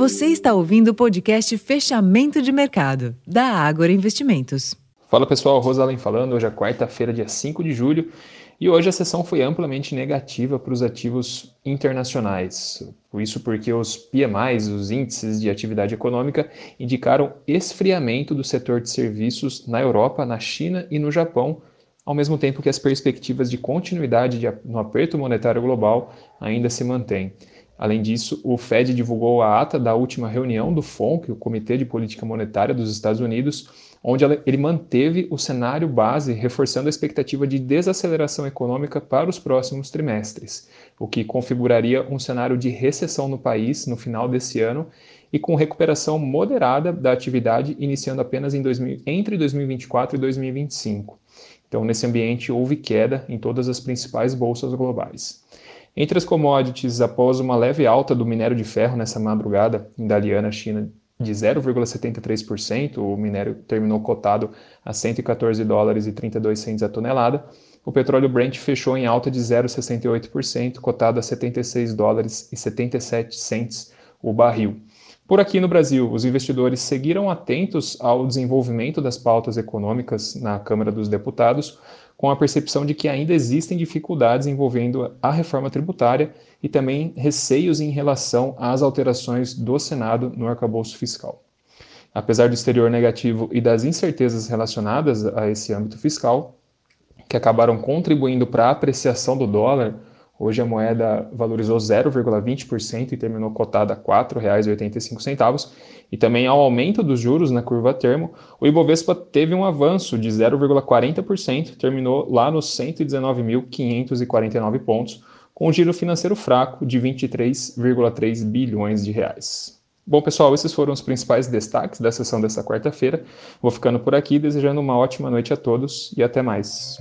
Você está ouvindo o podcast Fechamento de Mercado, da Ágora Investimentos. Fala pessoal, Rosalém falando. Hoje é quarta-feira, dia 5 de julho, e hoje a sessão foi amplamente negativa para os ativos internacionais. Isso porque os PMIs, os índices de atividade econômica, indicaram esfriamento do setor de serviços na Europa, na China e no Japão, ao mesmo tempo que as perspectivas de continuidade no aperto monetário global ainda se mantêm. Além disso, o Fed divulgou a ata da última reunião do FONC, o Comitê de Política Monetária dos Estados Unidos, onde ele manteve o cenário base, reforçando a expectativa de desaceleração econômica para os próximos trimestres, o que configuraria um cenário de recessão no país no final desse ano e com recuperação moderada da atividade iniciando apenas 2000, entre 2024 e 2025. Então, nesse ambiente, houve queda em todas as principais bolsas globais. Entre as commodities, após uma leve alta do minério de ferro nessa madrugada, em Dalian, China, de 0,73%, o minério terminou cotado a 114 dólares e 32 centos a tonelada. O petróleo Brent fechou em alta de 0,68%, cotado a 76 dólares e 77 centos o barril. Por aqui no Brasil, os investidores seguiram atentos ao desenvolvimento das pautas econômicas na Câmara dos Deputados, com a percepção de que ainda existem dificuldades envolvendo a reforma tributária e também receios em relação às alterações do Senado no arcabouço fiscal. Apesar do exterior negativo e das incertezas relacionadas a esse âmbito fiscal, que acabaram contribuindo para a apreciação do dólar, Hoje a moeda valorizou 0,20% e terminou cotada a R$ 4,85. E também ao aumento dos juros na curva termo, o Ibovespa teve um avanço de 0,40%, terminou lá nos 119.549 pontos, com um giro financeiro fraco de 23,3 bilhões de reais. Bom, pessoal, esses foram os principais destaques da sessão dessa quarta-feira. Vou ficando por aqui, desejando uma ótima noite a todos e até mais.